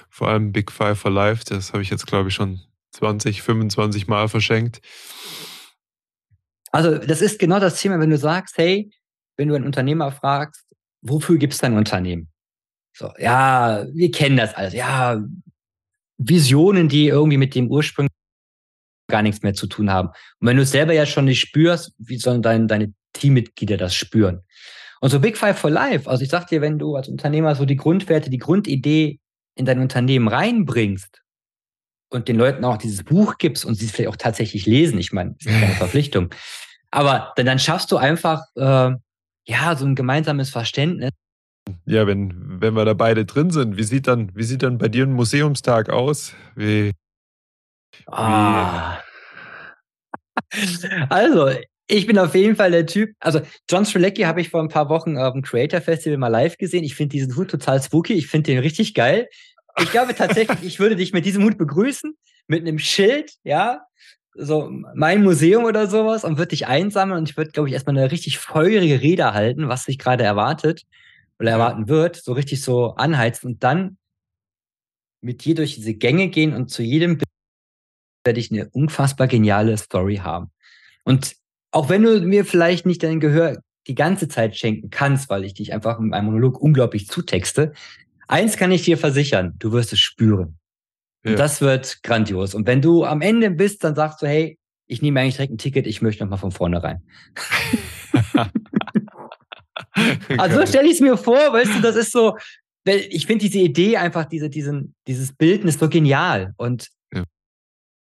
Vor allem Big Five for Life, das habe ich jetzt, glaube ich, schon 20, 25 Mal verschenkt. Also, das ist genau das Thema, wenn du sagst, hey, wenn du einen Unternehmer fragst, wofür gibt es dein Unternehmen? So, ja, wir kennen das alles. Ja, Visionen, die irgendwie mit dem Ursprung gar nichts mehr zu tun haben. Und wenn du es selber ja schon nicht spürst, wie sollen dein, deine Teammitglieder das spüren? Und so Big Five for Life, also ich sag dir, wenn du als Unternehmer so die Grundwerte, die Grundidee in dein Unternehmen reinbringst und den Leuten auch dieses Buch gibst und sie es vielleicht auch tatsächlich lesen, ich meine, das ist keine *laughs* Verpflichtung, aber dann, dann schaffst du einfach äh, ja so ein gemeinsames Verständnis. Ja, wenn, wenn wir da beide drin sind, wie sieht dann, wie sieht dann bei dir ein Museumstag aus? Wie Ah. *laughs* Also, ich bin auf jeden Fall der Typ. Also, John Strelecki habe ich vor ein paar Wochen auf dem Creator Festival mal live gesehen. Ich finde diesen Hut total spooky. Ich finde den richtig geil. Ich glaube tatsächlich, ich würde dich mit diesem Hut begrüßen, mit einem Schild, ja, so mein Museum oder sowas und würde dich einsammeln und ich würde, glaube ich, erstmal eine richtig feurige Rede halten, was sich gerade erwartet oder erwarten wird, so richtig so anheizen und dann mit dir durch diese Gänge gehen und zu jedem werde ich eine unfassbar geniale Story haben. Und auch wenn du mir vielleicht nicht dein Gehör die ganze Zeit schenken kannst, weil ich dich einfach in meinem Monolog unglaublich zutexte, eins kann ich dir versichern, du wirst es spüren. Und ja. das wird grandios. Und wenn du am Ende bist, dann sagst du, hey, ich nehme eigentlich direkt ein Ticket, ich möchte nochmal von vorne rein. *laughs* *laughs* also so stelle ich es mir vor, weißt du, das ist so, ich finde diese Idee einfach, diese, diesen, dieses Bildnis so genial. Und ja.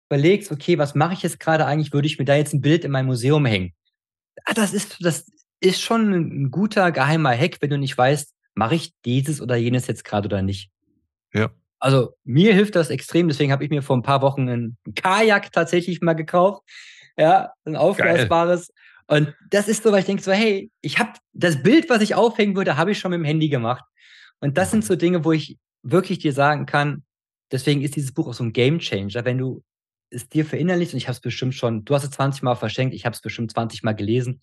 überlegst, okay, was mache ich jetzt gerade eigentlich? Würde ich mir da jetzt ein Bild in mein Museum hängen? Ah, das ist, das ist schon ein guter geheimer Hack, wenn du nicht weißt, mache ich dieses oder jenes jetzt gerade oder nicht. Ja. Also mir hilft das extrem, deswegen habe ich mir vor ein paar Wochen ein Kajak tatsächlich mal gekauft. Ja, ein aufblasbares. Und das ist so, weil ich denke so, hey, ich habe das Bild, was ich aufhängen würde, habe ich schon mit dem Handy gemacht. Und das sind so Dinge, wo ich wirklich dir sagen kann, deswegen ist dieses Buch auch so ein Game Changer, wenn du es dir verinnerlichst, und ich habe es bestimmt schon, du hast es 20 Mal verschenkt, ich habe es bestimmt 20 Mal gelesen,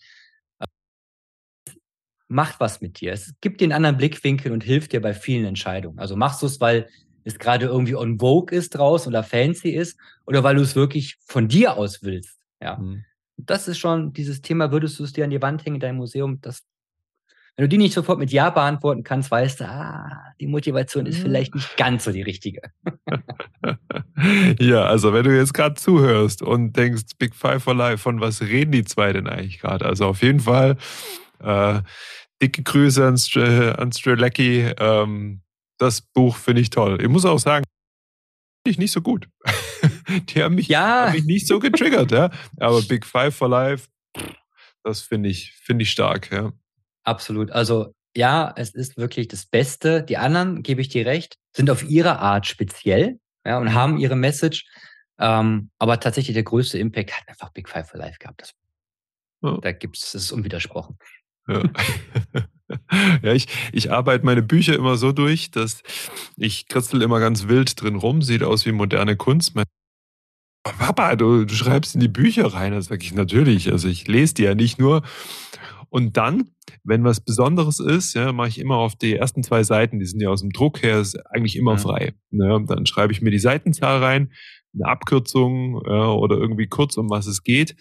macht was mit dir. Es gibt dir einen anderen Blickwinkel und hilft dir bei vielen Entscheidungen. Also machst du es, weil es gerade irgendwie on vogue ist draus oder fancy ist oder weil du es wirklich von dir aus willst. Ja. Mhm. Das ist schon dieses Thema, würdest du es dir an die Wand hängen in deinem Museum, das wenn du die nicht sofort mit Ja beantworten kannst, weißt du, ah, die Motivation ist mhm. vielleicht nicht ganz so die richtige. *laughs* ja, also wenn du jetzt gerade zuhörst und denkst, Big Five for Life, von was reden die zwei denn eigentlich gerade? Also auf jeden Fall äh, dicke Grüße an, Str an Strelecki. Ähm, das Buch finde ich toll. Ich muss auch sagen, ich nicht so gut. *laughs* die haben mich, ja. haben mich nicht so getriggert, ja. Aber Big Five for Life, das finde ich, finde ich stark, ja. Absolut. Also ja, es ist wirklich das Beste. Die anderen, gebe ich dir recht, sind auf ihre Art speziell ja, und haben ihre Message. Ähm, aber tatsächlich der größte Impact hat einfach Big Five for Life gehabt. Das, ja. Da gibt es, das ist unwidersprochen. Ja. *laughs* *laughs* ja, ich, ich arbeite meine Bücher immer so durch, dass ich kritzel immer ganz wild drin rum, sieht aus wie moderne Kunst. Mein Papa, du, du schreibst in die Bücher rein. Das sage ich natürlich. Also ich lese die ja nicht nur. Und dann, wenn was Besonderes ist, ja, mache ich immer auf die ersten zwei Seiten, die sind ja aus dem Druck her, ist eigentlich immer ja. frei. Ja, dann schreibe ich mir die Seitenzahl rein, eine Abkürzung ja, oder irgendwie kurz, um was es geht.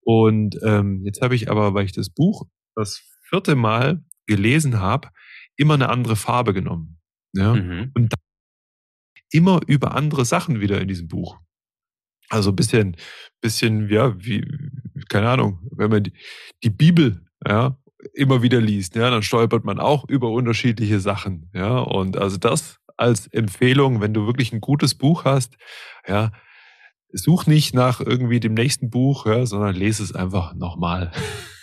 Und ähm, jetzt habe ich aber, weil ich das Buch das vierte Mal gelesen habe, immer eine andere Farbe genommen. Ja? Mhm. Und dann immer über andere Sachen wieder in diesem Buch. Also ein bisschen, bisschen, ja, wie, keine Ahnung, wenn man die, die Bibel, ja, immer wieder liest, ja, dann stolpert man auch über unterschiedliche Sachen, ja, und also das als Empfehlung, wenn du wirklich ein gutes Buch hast, ja, such nicht nach irgendwie dem nächsten Buch, ja, sondern lese es einfach nochmal *laughs*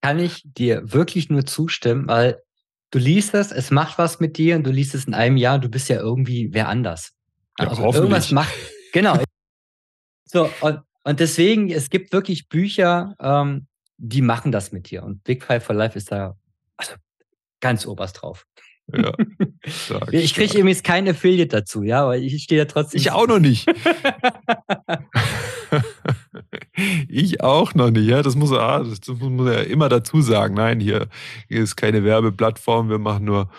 kann ich dir wirklich nur zustimmen, weil du liest es, es macht was mit dir und du liest es in einem Jahr, du bist ja irgendwie wer anders. Ja, also irgendwas macht, *laughs* genau. so, und, und deswegen, es gibt wirklich Bücher, ähm, die machen das mit dir. Und Big Five for Life ist da also ganz oberst drauf. Ja, *laughs* stark, ich kriege übrigens kein Affiliate dazu, ja, weil ich stehe da trotzdem. Ich auch noch nicht. *laughs* ich auch noch nicht, ja. Das muss, ah, das, muss er ja immer dazu sagen. Nein, hier, hier ist keine Werbeplattform, wir machen nur,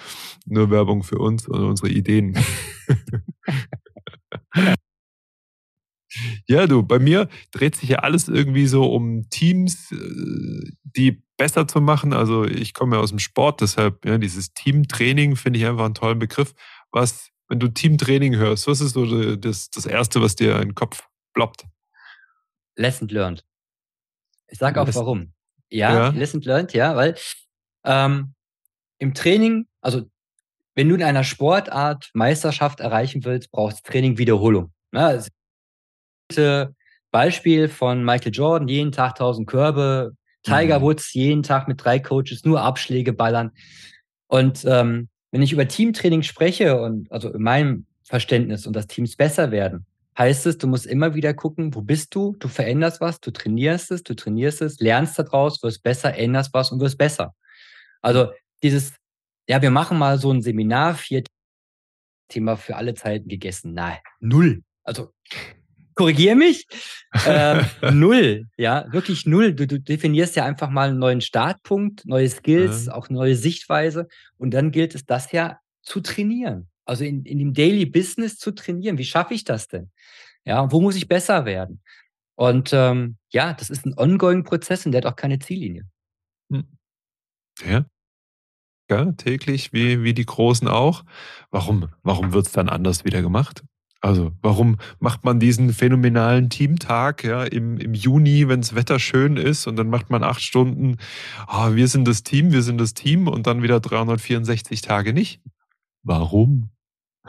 nur Werbung für uns und unsere Ideen. *laughs* Ja, du, bei mir dreht sich ja alles irgendwie so um Teams, äh, die besser zu machen. Also ich komme ja aus dem Sport, deshalb ja, dieses Teamtraining finde ich einfach einen tollen Begriff. Was, wenn du Teamtraining hörst, was ist so das, das Erste, was dir in den Kopf ploppt? Lesson learned. Ich sage auch warum. Ja, ja, lesson learned, ja, weil ähm, im Training, also wenn du in einer Sportart Meisterschaft erreichen willst, brauchst du Training Wiederholung. Ja, ne? Beispiel von Michael Jordan, jeden Tag 1000 Körbe, Tiger mhm. Woods jeden Tag mit drei Coaches nur Abschläge ballern. Und ähm, wenn ich über Teamtraining spreche und also in meinem Verständnis und dass Teams besser werden, heißt es, du musst immer wieder gucken, wo bist du? Du veränderst was, du trainierst es, du trainierst es, lernst daraus, wirst besser, änderst was und wirst besser. Also dieses, ja, wir machen mal so ein Seminar, vier Thema für alle Zeiten gegessen. Nein, null. Also korrigiere mich. Äh, *laughs* null, ja, wirklich null. Du, du, definierst ja einfach mal einen neuen Startpunkt, neue Skills, mhm. auch neue Sichtweise. Und dann gilt es, das ja zu trainieren. Also in, in dem Daily Business zu trainieren. Wie schaffe ich das denn? Ja, wo muss ich besser werden? Und ähm, ja, das ist ein ongoing Prozess und der hat auch keine Ziellinie. Hm. Ja. Ja, täglich, wie, wie die Großen auch. Warum, warum wird es dann anders wieder gemacht? Also, warum macht man diesen phänomenalen Teamtag ja, im, im Juni, wenn das Wetter schön ist und dann macht man acht Stunden, oh, wir sind das Team, wir sind das Team und dann wieder 364 Tage nicht? Warum?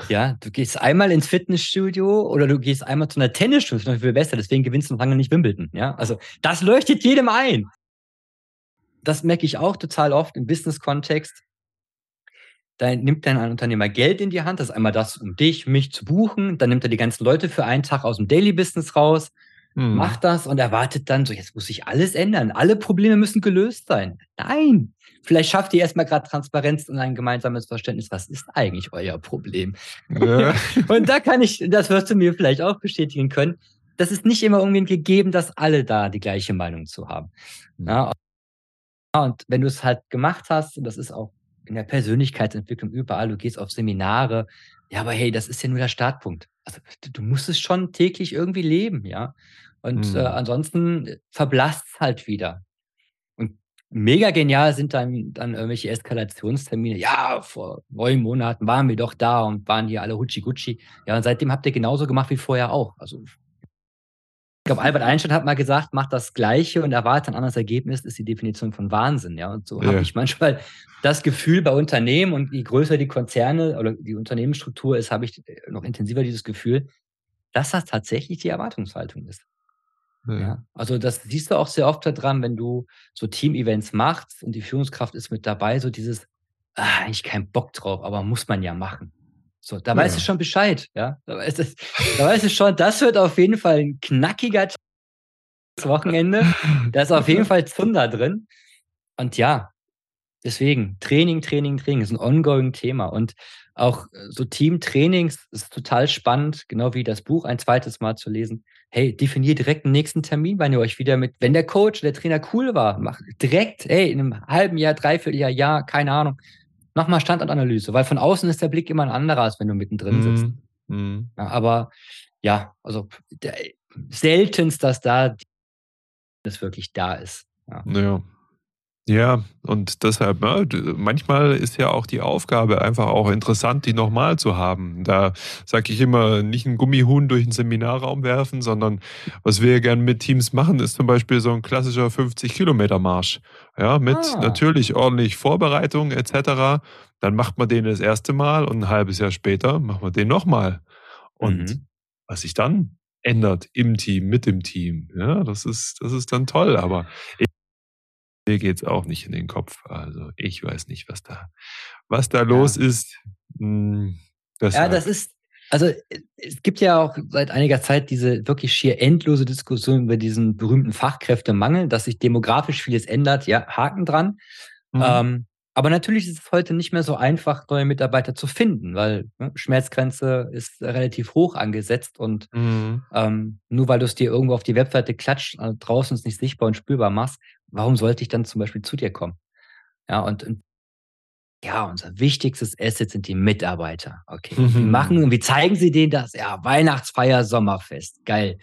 Ja, du gehst einmal ins Fitnessstudio oder du gehst einmal zu einer Tennisstunde, das ist noch viel besser, deswegen gewinnst du noch lange nicht Wimbledon. Ja, also das leuchtet jedem ein. Das merke ich auch total oft im Business-Kontext dann nimmt dann ein Unternehmer Geld in die Hand, das ist einmal das, um dich, mich zu buchen, dann nimmt er die ganzen Leute für einen Tag aus dem Daily Business raus, hm. macht das und erwartet dann so, jetzt muss sich alles ändern, alle Probleme müssen gelöst sein. Nein, vielleicht schafft ihr erstmal gerade Transparenz und ein gemeinsames Verständnis, was ist eigentlich euer Problem? Ja. *laughs* und da kann ich, das wirst du mir vielleicht auch bestätigen können, das ist nicht immer irgendwie gegeben, dass alle da die gleiche Meinung zu haben. Hm. Ja, und wenn du es halt gemacht hast, und das ist auch in der Persönlichkeitsentwicklung überall, du gehst auf Seminare. Ja, aber hey, das ist ja nur der Startpunkt. Also du musst es schon täglich irgendwie leben, ja. Und mhm. äh, ansonsten verblasst es halt wieder. Und mega genial sind dann, dann irgendwelche Eskalationstermine. Ja, vor neun Monaten waren wir doch da und waren hier alle Hutschi Gucci. Ja, und seitdem habt ihr genauso gemacht wie vorher auch. Also ich glaube, Albert Einstein hat mal gesagt, macht das Gleiche und erwartet ein anderes Ergebnis, ist die Definition von Wahnsinn. Ja, und so ja. habe ich manchmal das Gefühl bei Unternehmen und je größer die Konzerne oder die Unternehmensstruktur ist, habe ich noch intensiver dieses Gefühl, dass das tatsächlich die Erwartungshaltung ist. Ja. ja. Also das siehst du auch sehr oft daran, wenn du so Team-Events machst und die Führungskraft ist mit dabei, so dieses, ah, ich keinen Bock drauf, aber muss man ja machen. So, da ja. weißt du schon Bescheid, ja. Da weißt, du, da weißt du schon, das wird auf jeden Fall ein knackiger Wochenende. Da ist auf jeden *laughs* Fall Zunder drin. Und ja, deswegen, Training, Training, Training ist ein ongoing Thema. Und auch so Teamtrainings ist total spannend, genau wie das Buch ein zweites Mal zu lesen. Hey, definiert direkt einen nächsten Termin, wenn ihr euch wieder mit, wenn der Coach, der Trainer cool war, macht direkt, hey, in einem halben Jahr, dreiviertel Jahr, Jahr, keine Ahnung, nochmal Standortanalyse, weil von außen ist der Blick immer ein anderer, als wenn du mittendrin sitzt. Mm, Ja, aber ja, also der, seltenst, dass da das wirklich da ist. Ja. ja. Ja, und deshalb, ne, manchmal ist ja auch die Aufgabe einfach auch interessant, die nochmal zu haben. Da sage ich immer, nicht einen Gummihuhn durch den Seminarraum werfen, sondern was wir gerne mit Teams machen, ist zum Beispiel so ein klassischer 50-Kilometer-Marsch. Ja, mit ah. natürlich ordentlich Vorbereitung etc. Dann macht man den das erste Mal und ein halbes Jahr später machen wir den nochmal. Und mhm. was sich dann ändert im Team, mit dem Team, ja, das ist, das ist dann toll. Aber ich mir geht's auch nicht in den Kopf. Also ich weiß nicht, was da, was da ja. los ist. Hm, ja, das ist, also es gibt ja auch seit einiger Zeit diese wirklich schier endlose Diskussion über diesen berühmten Fachkräftemangel, dass sich demografisch vieles ändert. Ja, Haken dran. Mhm. Ähm, aber natürlich ist es heute nicht mehr so einfach, neue Mitarbeiter zu finden, weil ne, Schmerzgrenze ist relativ hoch angesetzt und mhm. ähm, nur weil du es dir irgendwo auf die Webseite klatscht, also draußen ist nicht sichtbar und spürbar machst, warum sollte ich dann zum Beispiel zu dir kommen? Ja, und, und ja, unser wichtigstes Asset sind die Mitarbeiter. Okay. Mhm. Wie machen *laughs* und wie zeigen sie denen das? Ja, Weihnachtsfeier, Sommerfest. Geil.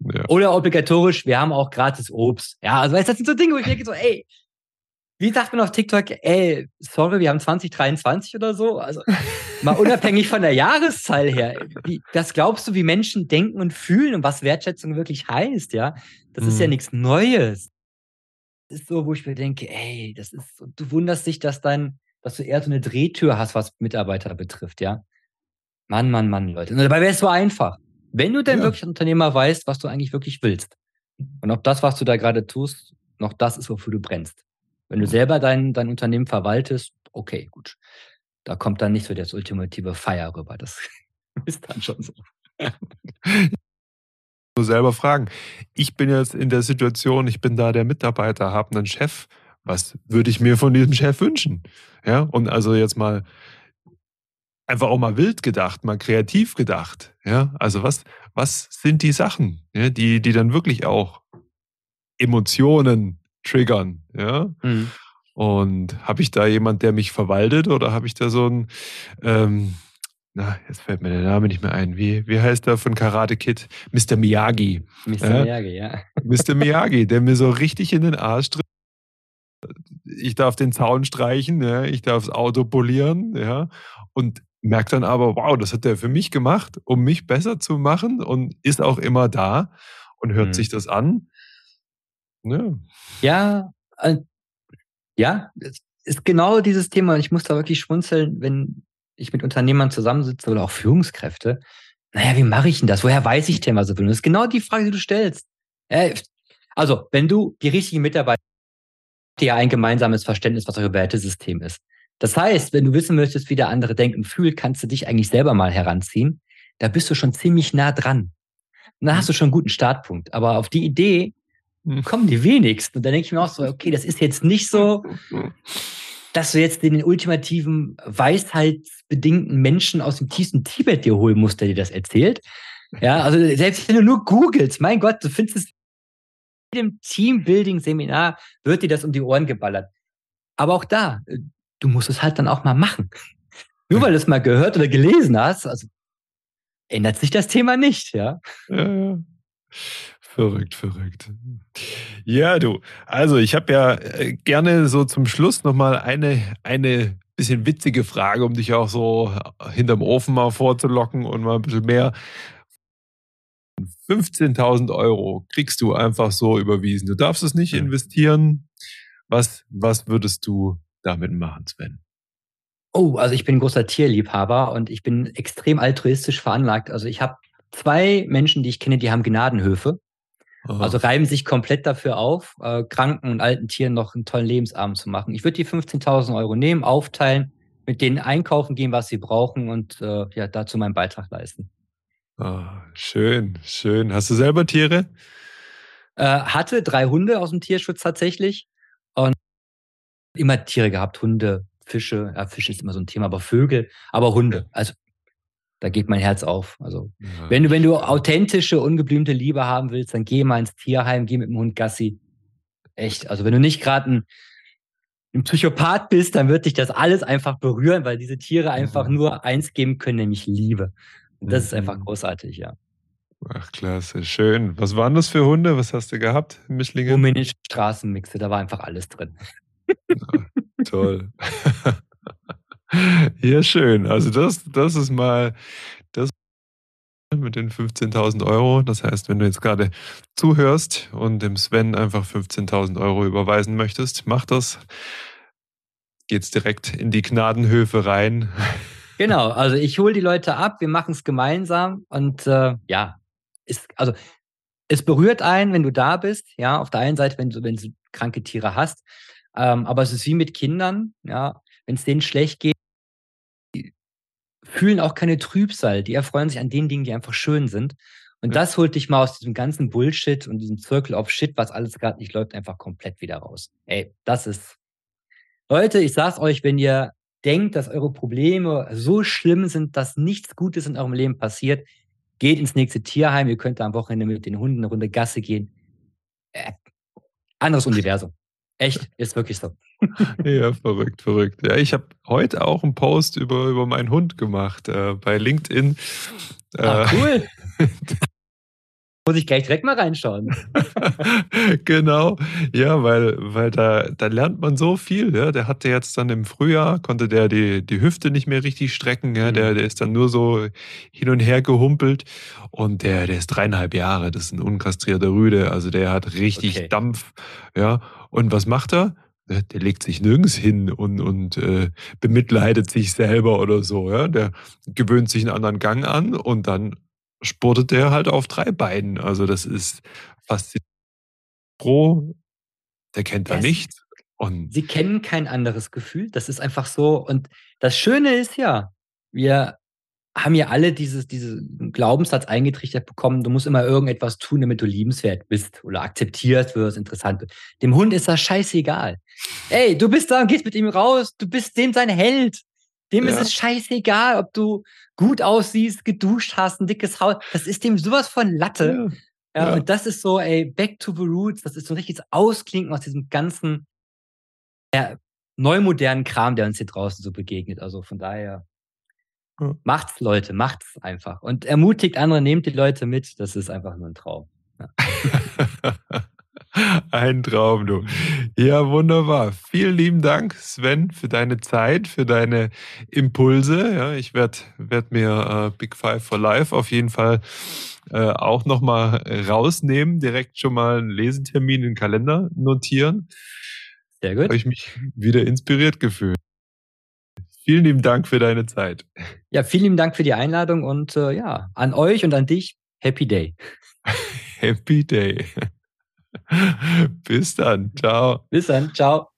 Ja. Oder obligatorisch, wir haben auch gratis Obst. Ja, also das sind so Dinge, wo ich denke so, ey, wie sagt man auf TikTok, ey, sorry, wir haben 2023 oder so? Also mal unabhängig von der Jahreszahl her. Wie, das glaubst du, wie Menschen denken und fühlen und was Wertschätzung wirklich heißt, ja? Das mhm. ist ja mhm. nichts Neues. Ist so, wo ich mir denke, ey, das ist, du wunderst dich, dass dein, dass du eher so eine Drehtür hast, was Mitarbeiter betrifft, ja? Mann, Mann, Mann, Leute. Und dabei wäre es so einfach. Wenn du denn ja. wirklich als Unternehmer weißt, was du eigentlich wirklich willst und ob das, was du da gerade tust, noch das ist, wofür du brennst. Wenn du selber dein, dein Unternehmen verwaltest, okay, gut. Da kommt dann nicht so das ultimative Feier rüber. Das *laughs* ist dann schon so. *laughs* nur selber fragen. Ich bin jetzt in der Situation, ich bin da der Mitarbeiter, habe einen Chef. Was würde ich mir von diesem Chef wünschen? Ja, und also jetzt mal einfach auch mal wild gedacht, mal kreativ gedacht. Ja, also was, was sind die Sachen, ja, die, die dann wirklich auch Emotionen triggern? Ja. Mhm. Und habe ich da jemand, der mich verwaltet oder habe ich da so ein, ähm, na, jetzt fällt mir der Name nicht mehr ein. Wie, wie heißt der von Karate Kid? Mr. Miyagi. Mr. Ja? Miyagi, ja. *laughs* Mr. Miyagi, der mir so richtig in den Arsch tritt. Ich darf den Zaun streichen, ja, ich darf das Auto polieren, ja, und merkt dann aber, wow, das hat der für mich gemacht, um mich besser zu machen und ist auch immer da und hört mhm. sich das an. Ja, ja, äh, ja, ist genau dieses Thema. Ich muss da wirklich schmunzeln, wenn ich mit Unternehmern zusammensitze oder auch Führungskräfte. Naja, wie mache ich denn das? Woher weiß ich denn, was ich will? Das ist genau die Frage, die du stellst. Also, wenn du die richtigen Mitarbeiter habt ihr ja ein gemeinsames Verständnis, was euer Wertesystem ist. Das heißt, wenn du wissen möchtest, wie der andere denkt und fühlt, kannst du dich eigentlich selber mal heranziehen. Da bist du schon ziemlich nah dran. Und dann hast du schon einen guten Startpunkt. Aber auf die Idee kommen die wenigsten. Und dann denke ich mir auch so, okay, das ist jetzt nicht so, dass du jetzt den ultimativen weisheitsbedingten Menschen aus dem tiefsten Tibet dir holen musst, der dir das erzählt. Ja, also selbst wenn du nur googelst, mein Gott, du findest es in jedem Teambuilding-Seminar wird dir das um die Ohren geballert. Aber auch da, äh, du musst es halt dann auch mal machen. Nur weil du es mal gehört oder gelesen hast, also ändert sich das Thema nicht, ja. ja, ja. Verrückt, verrückt. Ja, du. Also ich habe ja äh, gerne so zum Schluss nochmal eine, eine bisschen witzige Frage, um dich auch so hinterm Ofen mal vorzulocken und mal ein bisschen mehr. 15.000 Euro kriegst du einfach so überwiesen. Du darfst es nicht investieren. Was, was würdest du damit machen, Sven? Oh, also ich bin großer Tierliebhaber und ich bin extrem altruistisch veranlagt. Also ich habe zwei Menschen, die ich kenne, die haben Gnadenhöfe. Aha. Also reiben sich komplett dafür auf, äh, kranken und alten Tieren noch einen tollen Lebensabend zu machen. Ich würde die 15.000 Euro nehmen, aufteilen, mit denen einkaufen gehen, was sie brauchen und äh, ja, dazu meinen Beitrag leisten. Oh, schön, schön. Hast du selber Tiere? Äh, hatte drei Hunde aus dem Tierschutz tatsächlich und immer Tiere gehabt, Hunde, Fische. Ja, Fische ist immer so ein Thema, aber Vögel, aber Hunde. Also da geht mein Herz auf. Also, ja. wenn du, wenn du authentische, ungeblümte Liebe haben willst, dann geh mal ins Tierheim, geh mit dem Hund Gassi. Echt. Also, wenn du nicht gerade ein, ein, Psychopath bist, dann wird dich das alles einfach berühren, weil diese Tiere einfach mhm. nur eins geben können, nämlich Liebe. Und das mhm. ist einfach mhm. großartig, ja. Ach, klasse, schön. Was waren das für Hunde? Was hast du gehabt, Mischlinge? Rumänische Straßenmixe, da war einfach alles drin. Ja, toll. *laughs* Ja, schön. Also das, das ist mal das mit den 15.000 Euro. Das heißt, wenn du jetzt gerade zuhörst und dem Sven einfach 15.000 Euro überweisen möchtest, mach das. Geht's direkt in die Gnadenhöfe rein. Genau, also ich hole die Leute ab, wir machen es gemeinsam und äh, ja, ist, also es berührt einen, wenn du da bist, ja, auf der einen Seite, wenn du, wenn du kranke Tiere hast, ähm, aber es ist wie mit Kindern, ja, wenn es denen schlecht geht, fühlen auch keine Trübsal. Die erfreuen sich an den Dingen, die einfach schön sind. Und das holt dich mal aus diesem ganzen Bullshit und diesem Circle of Shit, was alles gerade nicht läuft, einfach komplett wieder raus. Ey, das ist. Leute, ich sag's euch, wenn ihr denkt, dass eure Probleme so schlimm sind, dass nichts Gutes in eurem Leben passiert, geht ins nächste Tierheim. Ihr könnt da am Wochenende mit den Hunden eine Runde Gasse gehen. Äh, anderes *laughs* Universum. Echt, ist wirklich so. *laughs* ja, verrückt, verrückt. Ja, ich habe heute auch einen Post über, über meinen Hund gemacht äh, bei LinkedIn. Ah, äh, cool. *laughs* Muss ich gleich direkt mal reinschauen. *laughs* genau, ja, weil, weil da, da lernt man so viel. Ja. Der hatte jetzt dann im Frühjahr, konnte der die, die Hüfte nicht mehr richtig strecken. Ja. Der, mhm. der ist dann nur so hin und her gehumpelt. Und der, der ist dreieinhalb Jahre, das ist ein unkastrierter Rüde. Also der hat richtig okay. Dampf. Ja. Und was macht er? Der legt sich nirgends hin und, und äh, bemitleidet sich selber oder so. Ja? Der gewöhnt sich einen anderen Gang an und dann sportet der halt auf drei Beinen. Also das ist faszinierend. Pro, der kennt da nichts. Und Sie kennen kein anderes Gefühl. Das ist einfach so. Und das Schöne ist ja, wir haben ja alle dieses, diesen Glaubenssatz eingetrichtert bekommen, du musst immer irgendetwas tun, damit du liebenswert bist oder akzeptiert wirst, interessant wird. Dem Hund ist das scheißegal. Ey, du bist da und gehst mit ihm raus, du bist dem sein Held. Dem ja. ist es scheißegal, ob du gut aussiehst, geduscht hast, ein dickes Haus. Das ist dem sowas von Latte. Ja. Ja. Und das ist so, ey, back to the roots. Das ist so ein richtiges Ausklinken aus diesem ganzen ja, neumodernen Kram, der uns hier draußen so begegnet. Also von daher, ja. macht's, Leute, macht's einfach. Und ermutigt andere, nehmt die Leute mit. Das ist einfach nur ein Traum. Ja. *laughs* Ein Traum, du. Ja, wunderbar. Vielen lieben Dank, Sven, für deine Zeit, für deine Impulse. Ja, ich werde werd mir äh, Big Five for Life auf jeden Fall äh, auch nochmal rausnehmen, direkt schon mal einen Lesetermin in den Kalender notieren. Sehr gut. Habe ich mich wieder inspiriert gefühlt. Vielen lieben Dank für deine Zeit. Ja, vielen lieben Dank für die Einladung und äh, ja, an euch und an dich, Happy Day. *laughs* Happy Day. *laughs* Bis dann. Ciao. Bis dann. Ciao.